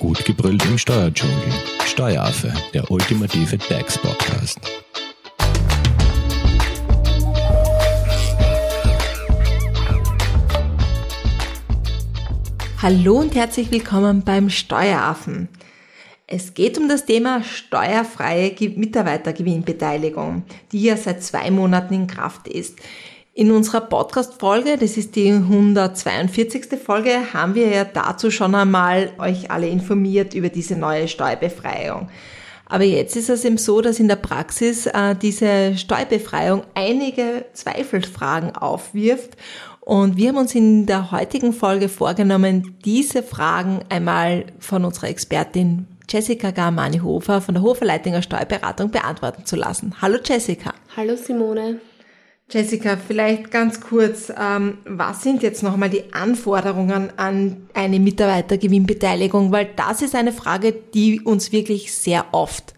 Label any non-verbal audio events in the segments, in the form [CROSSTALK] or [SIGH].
Gut gebrüllt im Steuerdschungel. Steueraffe, der ultimative DAX-Podcast. Hallo und herzlich willkommen beim Steueraffen. Es geht um das Thema steuerfreie Mitarbeitergewinnbeteiligung, die ja seit zwei Monaten in Kraft ist. In unserer Podcast-Folge, das ist die 142. Folge, haben wir ja dazu schon einmal euch alle informiert über diese neue Steuerbefreiung. Aber jetzt ist es eben so, dass in der Praxis äh, diese Steuerbefreiung einige Zweifelsfragen aufwirft. Und wir haben uns in der heutigen Folge vorgenommen, diese Fragen einmal von unserer Expertin Jessica Garmani-Hofer von der Hofer Leitinger Steuerberatung beantworten zu lassen. Hallo Jessica. Hallo Simone. Jessica, vielleicht ganz kurz, ähm, was sind jetzt nochmal die Anforderungen an eine Mitarbeitergewinnbeteiligung? Weil das ist eine Frage, die uns wirklich sehr oft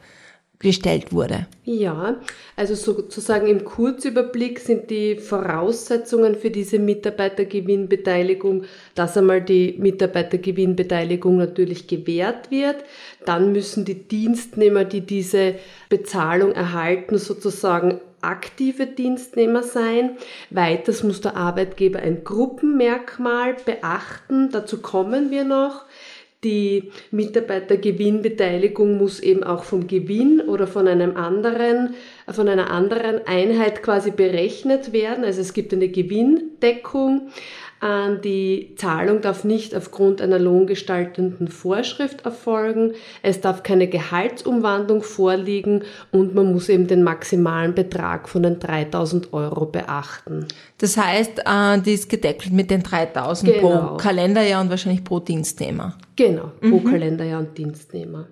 gestellt wurde. Ja, also sozusagen im Kurzüberblick sind die Voraussetzungen für diese Mitarbeitergewinnbeteiligung, dass einmal die Mitarbeitergewinnbeteiligung natürlich gewährt wird. Dann müssen die Dienstnehmer, die diese Bezahlung erhalten, sozusagen aktive Dienstnehmer sein. Weiters muss der Arbeitgeber ein Gruppenmerkmal beachten. Dazu kommen wir noch. Die Mitarbeitergewinnbeteiligung muss eben auch vom Gewinn oder von einem anderen, von einer anderen Einheit quasi berechnet werden. Also es gibt eine Gewinndeckung. Die Zahlung darf nicht aufgrund einer lohngestaltenden Vorschrift erfolgen. Es darf keine Gehaltsumwandlung vorliegen und man muss eben den maximalen Betrag von den 3000 Euro beachten. Das heißt, äh, die ist gedeckelt mit den 3000 genau. pro Kalenderjahr und wahrscheinlich pro Dienstnehmer. Genau, pro mhm. Kalenderjahr und Dienstnehmer.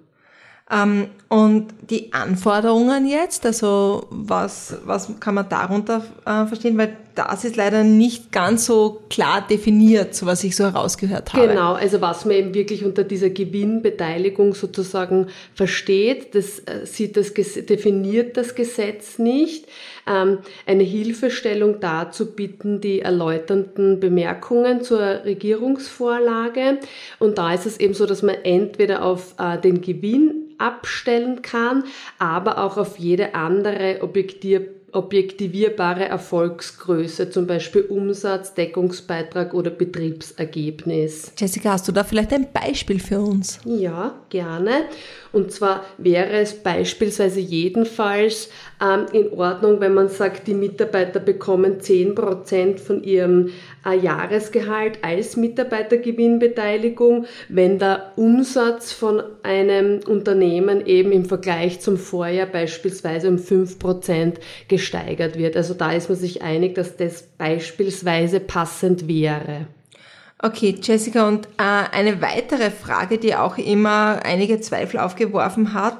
Ähm, und die Anforderungen jetzt, also was, was kann man darunter äh, verstehen? Weil das ist leider nicht ganz so klar definiert, so was ich so herausgehört habe. Genau, also was man eben wirklich unter dieser Gewinnbeteiligung sozusagen versteht, das äh, sieht das definiert das Gesetz nicht. Ähm, eine Hilfestellung dazu bitten die erläuternden Bemerkungen zur Regierungsvorlage. Und da ist es eben so, dass man entweder auf äh, den Gewinn abstellen kann, aber auch auf jede andere objektiv objektivierbare Erfolgsgröße, zum Beispiel Umsatz, Deckungsbeitrag oder Betriebsergebnis. Jessica, hast du da vielleicht ein Beispiel für uns? Ja, gerne. Und zwar wäre es beispielsweise jedenfalls ähm, in Ordnung, wenn man sagt, die Mitarbeiter bekommen 10% von ihrem äh, Jahresgehalt als Mitarbeitergewinnbeteiligung, wenn der Umsatz von einem Unternehmen eben im Vergleich zum Vorjahr beispielsweise um 5% gesteigert wird. Also da ist man sich einig, dass das beispielsweise passend wäre. Okay, Jessica, und äh, eine weitere Frage, die auch immer einige Zweifel aufgeworfen hat,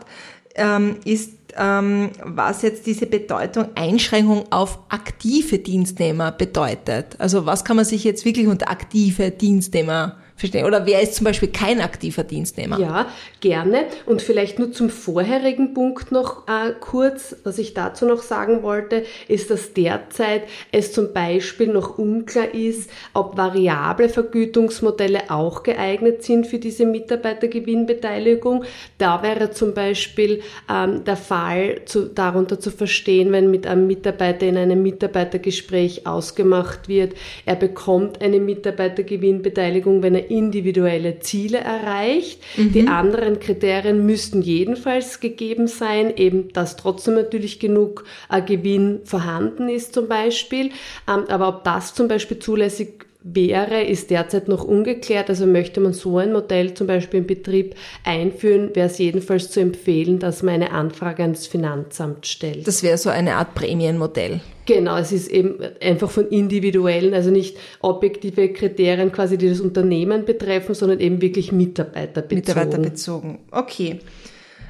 ähm, ist, ähm, was jetzt diese Bedeutung Einschränkung auf aktive Dienstnehmer bedeutet. Also was kann man sich jetzt wirklich unter aktive Dienstnehmer verstehen? Oder wer ist zum Beispiel kein aktiver Dienstnehmer? Ja, gerne. Und vielleicht nur zum vorherigen Punkt noch äh, kurz, was ich dazu noch sagen wollte, ist, dass derzeit es zum Beispiel noch unklar ist, ob variable Vergütungsmodelle auch geeignet sind für diese Mitarbeitergewinnbeteiligung. Da wäre zum Beispiel ähm, der Fall zu, darunter zu verstehen, wenn mit einem Mitarbeiter in einem Mitarbeitergespräch ausgemacht wird, er bekommt eine Mitarbeitergewinnbeteiligung, wenn er individuelle Ziele erreicht. Mhm. Die anderen Kriterien müssten jedenfalls gegeben sein, eben dass trotzdem natürlich genug äh, Gewinn vorhanden ist zum Beispiel. Ähm, aber ob das zum Beispiel zulässig wäre, ist derzeit noch ungeklärt. Also möchte man so ein Modell zum Beispiel im Betrieb einführen, wäre es jedenfalls zu empfehlen, dass man eine Anfrage ans Finanzamt stellt. Das wäre so eine Art Prämienmodell. Genau, es ist eben einfach von individuellen, also nicht objektive Kriterien quasi, die das Unternehmen betreffen, sondern eben wirklich mitarbeiterbezogen. Mitarbeiterbezogen, okay.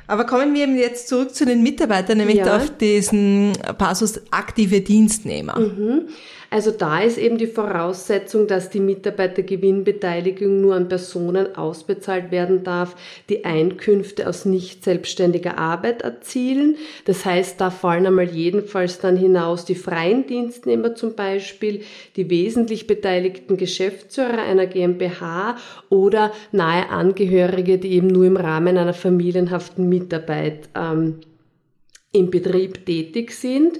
Aber kommen wir jetzt zurück zu den Mitarbeitern, nämlich ja. auf diesen Passus aktive Dienstnehmer. Mhm. Also da ist eben die Voraussetzung, dass die Mitarbeitergewinnbeteiligung nur an Personen ausbezahlt werden darf, die Einkünfte aus nicht selbstständiger Arbeit erzielen. Das heißt, da fallen einmal jedenfalls dann hinaus die freien Dienstnehmer zum Beispiel, die wesentlich beteiligten Geschäftsführer einer GmbH oder nahe Angehörige, die eben nur im Rahmen einer familienhaften Mitarbeit ähm, im Betrieb tätig sind.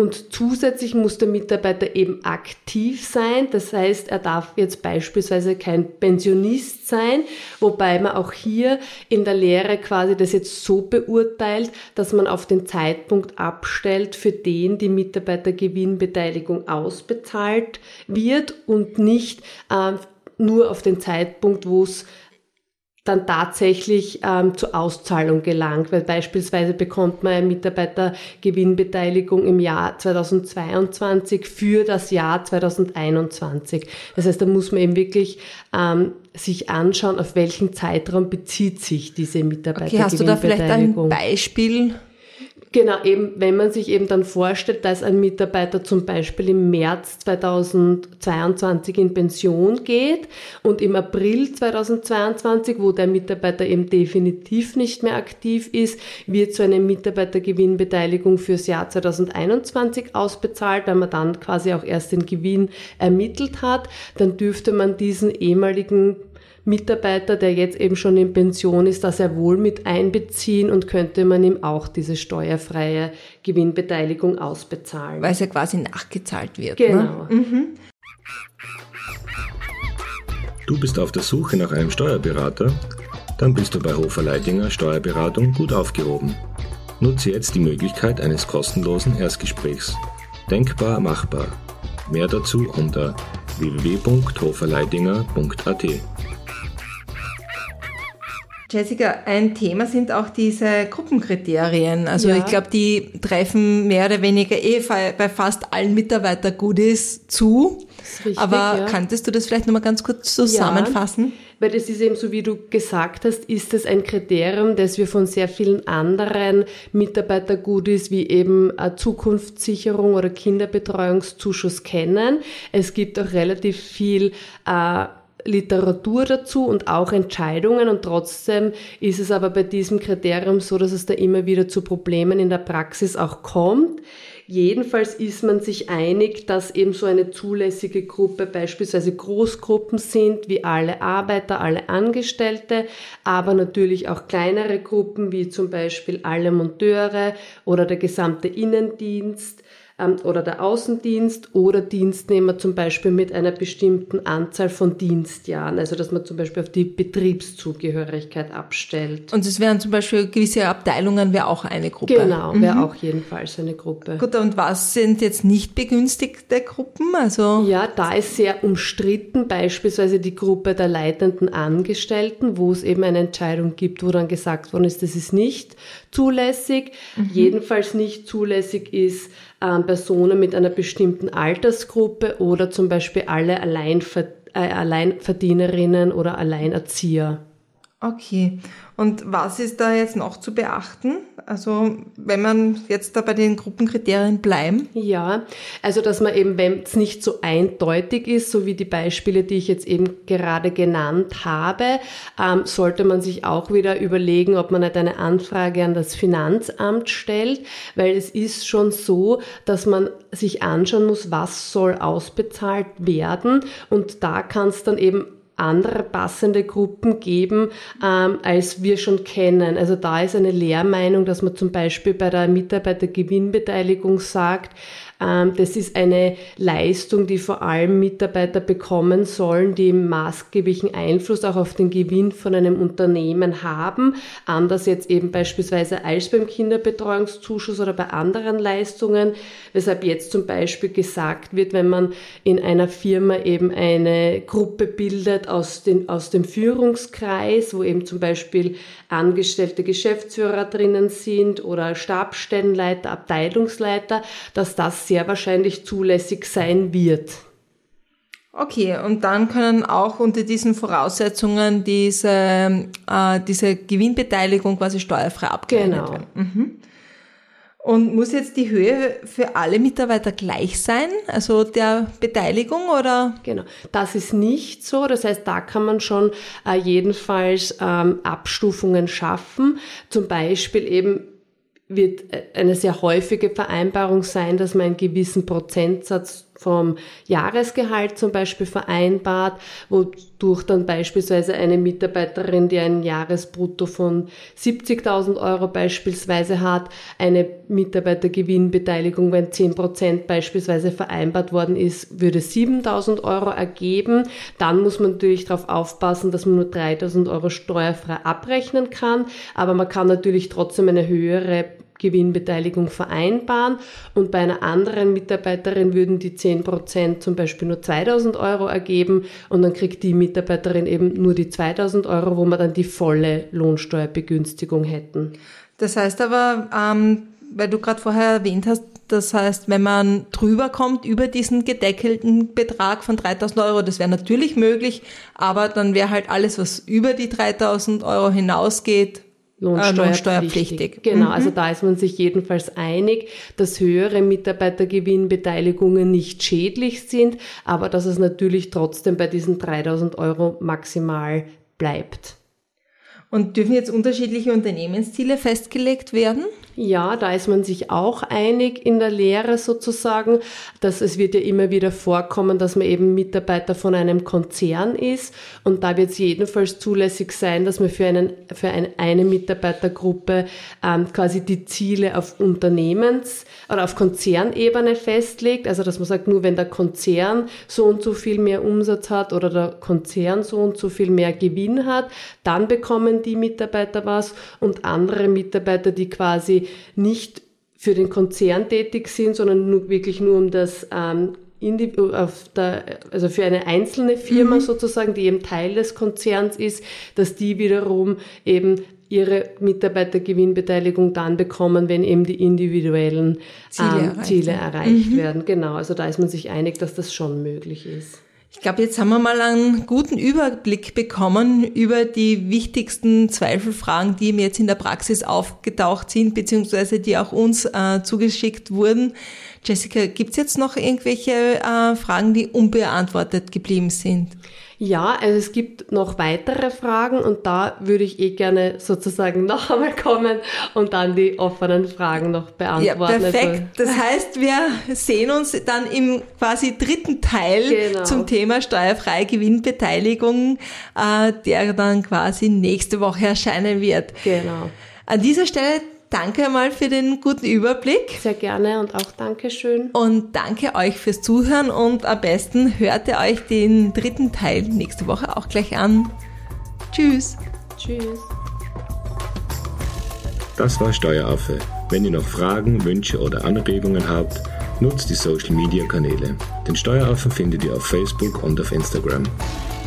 Und zusätzlich muss der Mitarbeiter eben aktiv sein. Das heißt, er darf jetzt beispielsweise kein Pensionist sein, wobei man auch hier in der Lehre quasi das jetzt so beurteilt, dass man auf den Zeitpunkt abstellt, für den die Mitarbeitergewinnbeteiligung ausbezahlt wird und nicht äh, nur auf den Zeitpunkt, wo es dann tatsächlich ähm, zur Auszahlung gelangt, weil beispielsweise bekommt man eine Mitarbeitergewinnbeteiligung im Jahr 2022 für das Jahr 2021. Das heißt, da muss man eben wirklich ähm, sich anschauen, auf welchen Zeitraum bezieht sich diese Mitarbeitergewinnbeteiligung. Okay, hast du da vielleicht ein Beispiel? Genau, eben, wenn man sich eben dann vorstellt, dass ein Mitarbeiter zum Beispiel im März 2022 in Pension geht und im April 2022, wo der Mitarbeiter eben definitiv nicht mehr aktiv ist, wird so eine Mitarbeitergewinnbeteiligung fürs Jahr 2021 ausbezahlt, weil man dann quasi auch erst den Gewinn ermittelt hat, dann dürfte man diesen ehemaligen Mitarbeiter, der jetzt eben schon in Pension ist, das er wohl mit einbeziehen und könnte man ihm auch diese steuerfreie Gewinnbeteiligung ausbezahlen. Weil es ja quasi nachgezahlt wird. Ne? Genau. Ne? Mhm. Du bist auf der Suche nach einem Steuerberater? Dann bist du bei Hofer Leidinger Steuerberatung gut aufgehoben. Nutze jetzt die Möglichkeit eines kostenlosen Erstgesprächs. Denkbar machbar. Mehr dazu unter www.hoferleidinger.at. Jessica, ein Thema sind auch diese Gruppenkriterien. Also ja. ich glaube, die treffen mehr oder weniger eh bei fast allen Mitarbeiter-Goodies zu. Richtig, Aber ja. kanntest du das vielleicht nochmal ganz kurz zusammenfassen? Ja, weil das ist eben so, wie du gesagt hast, ist es ein Kriterium, das wir von sehr vielen anderen Mitarbeiter-Goodies wie eben Zukunftssicherung oder Kinderbetreuungszuschuss kennen. Es gibt auch relativ viel äh, Literatur dazu und auch Entscheidungen und trotzdem ist es aber bei diesem Kriterium so, dass es da immer wieder zu Problemen in der Praxis auch kommt. Jedenfalls ist man sich einig, dass eben so eine zulässige Gruppe beispielsweise Großgruppen sind, wie alle Arbeiter, alle Angestellte, aber natürlich auch kleinere Gruppen, wie zum Beispiel alle Monteure oder der gesamte Innendienst oder der Außendienst oder Dienstnehmer zum Beispiel mit einer bestimmten Anzahl von Dienstjahren, also dass man zum Beispiel auf die Betriebszugehörigkeit abstellt. Und es wären zum Beispiel gewisse Abteilungen, wäre auch eine Gruppe. Genau, wäre mhm. auch jedenfalls eine Gruppe. Gut, und was sind jetzt nicht begünstigte Gruppen? Also ja, da ist sehr umstritten, beispielsweise die Gruppe der leitenden Angestellten, wo es eben eine Entscheidung gibt, wo dann gesagt worden ist, das ist nicht zulässig. Mhm. Jedenfalls nicht zulässig ist ähm, Personen mit einer bestimmten Altersgruppe oder zum Beispiel alle Alleinver äh, Alleinverdienerinnen oder Alleinerzieher. Okay. Und was ist da jetzt noch zu beachten? Also wenn man jetzt da bei den Gruppenkriterien bleiben? Ja, also dass man eben, wenn es nicht so eindeutig ist, so wie die Beispiele, die ich jetzt eben gerade genannt habe, ähm, sollte man sich auch wieder überlegen, ob man nicht eine Anfrage an das Finanzamt stellt, weil es ist schon so, dass man sich anschauen muss, was soll ausbezahlt werden und da kann es dann eben andere passende Gruppen geben, ähm, als wir schon kennen. Also da ist eine Lehrmeinung, dass man zum Beispiel bei der Mitarbeitergewinnbeteiligung sagt, ähm, das ist eine Leistung, die vor allem Mitarbeiter bekommen sollen, die maßgeblichen Einfluss auch auf den Gewinn von einem Unternehmen haben. Anders jetzt eben beispielsweise als beim Kinderbetreuungszuschuss oder bei anderen Leistungen, weshalb jetzt zum Beispiel gesagt wird, wenn man in einer Firma eben eine Gruppe bildet aus, den, aus dem Führungskreis, wo eben zum Beispiel angestellte Geschäftsführer drinnen sind oder Stabstellenleiter, Abteilungsleiter, dass das sehr wahrscheinlich zulässig sein wird. Okay, und dann können auch unter diesen Voraussetzungen diese, äh, diese Gewinnbeteiligung quasi steuerfrei abgerechnet genau. werden. Mhm. Und muss jetzt die Höhe für alle Mitarbeiter gleich sein, also der Beteiligung oder? Genau, das ist nicht so. Das heißt, da kann man schon äh, jedenfalls ähm, Abstufungen schaffen. Zum Beispiel eben wird eine sehr häufige Vereinbarung sein, dass man einen gewissen Prozentsatz vom Jahresgehalt zum Beispiel vereinbart, wodurch dann beispielsweise eine Mitarbeiterin, die ein Jahresbrutto von 70.000 Euro beispielsweise hat, eine Mitarbeitergewinnbeteiligung, wenn 10 Prozent beispielsweise vereinbart worden ist, würde 7.000 Euro ergeben. Dann muss man natürlich darauf aufpassen, dass man nur 3.000 Euro steuerfrei abrechnen kann, aber man kann natürlich trotzdem eine höhere Gewinnbeteiligung vereinbaren und bei einer anderen Mitarbeiterin würden die 10 Prozent zum Beispiel nur 2000 Euro ergeben und dann kriegt die Mitarbeiterin eben nur die 2000 Euro, wo wir dann die volle Lohnsteuerbegünstigung hätten. Das heißt aber, ähm, weil du gerade vorher erwähnt hast, das heißt, wenn man drüber kommt, über diesen gedeckelten Betrag von 3000 Euro, das wäre natürlich möglich, aber dann wäre halt alles, was über die 3000 Euro hinausgeht, Lohnsteuerpflichtig. Lohnsteuerpflichtig. Genau, mhm. also da ist man sich jedenfalls einig, dass höhere Mitarbeitergewinnbeteiligungen nicht schädlich sind, aber dass es natürlich trotzdem bei diesen 3000 Euro maximal bleibt. Und dürfen jetzt unterschiedliche Unternehmensziele festgelegt werden? Ja, da ist man sich auch einig in der Lehre sozusagen, dass es wird ja immer wieder vorkommen, dass man eben Mitarbeiter von einem Konzern ist und da wird es jedenfalls zulässig sein, dass man für, einen, für eine, eine Mitarbeitergruppe ähm, quasi die Ziele auf Unternehmens- oder auf Konzernebene festlegt, also dass man sagt, nur wenn der Konzern so und so viel mehr Umsatz hat oder der Konzern so und so viel mehr Gewinn hat, dann bekommen die Mitarbeiter was und andere Mitarbeiter, die quasi nicht für den Konzern tätig sind, sondern nur, wirklich nur um das ähm, der, also für eine einzelne Firma mhm. sozusagen, die eben Teil des Konzerns ist, dass die wiederum eben ihre Mitarbeitergewinnbeteiligung dann bekommen, wenn eben die individuellen Ziele, ähm, erreicht, Ziele erreicht mhm. werden. Genau, also da ist man sich einig, dass das schon möglich ist. Ich glaube, jetzt haben wir mal einen guten Überblick bekommen über die wichtigsten Zweifelfragen, die mir jetzt in der Praxis aufgetaucht sind, beziehungsweise die auch uns äh, zugeschickt wurden. Jessica, gibt's jetzt noch irgendwelche äh, Fragen, die unbeantwortet geblieben sind? Ja, also es gibt noch weitere Fragen und da würde ich eh gerne sozusagen [LAUGHS] noch einmal kommen und dann die offenen Fragen noch beantworten. Ja, perfekt. Also, das [LAUGHS] heißt, wir sehen uns dann im quasi dritten Teil genau. zum Thema steuerfreie Gewinnbeteiligung, äh, der dann quasi nächste Woche erscheinen wird. Genau. An dieser Stelle Danke einmal für den guten Überblick. Sehr gerne und auch Dankeschön. Und danke euch fürs Zuhören und am besten hört ihr euch den dritten Teil nächste Woche auch gleich an. Tschüss. Tschüss. Das war Steueraffe. Wenn ihr noch Fragen, Wünsche oder Anregungen habt, nutzt die Social Media Kanäle. Den Steueraffen findet ihr auf Facebook und auf Instagram.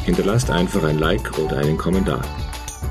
Hinterlasst einfach ein Like oder einen Kommentar.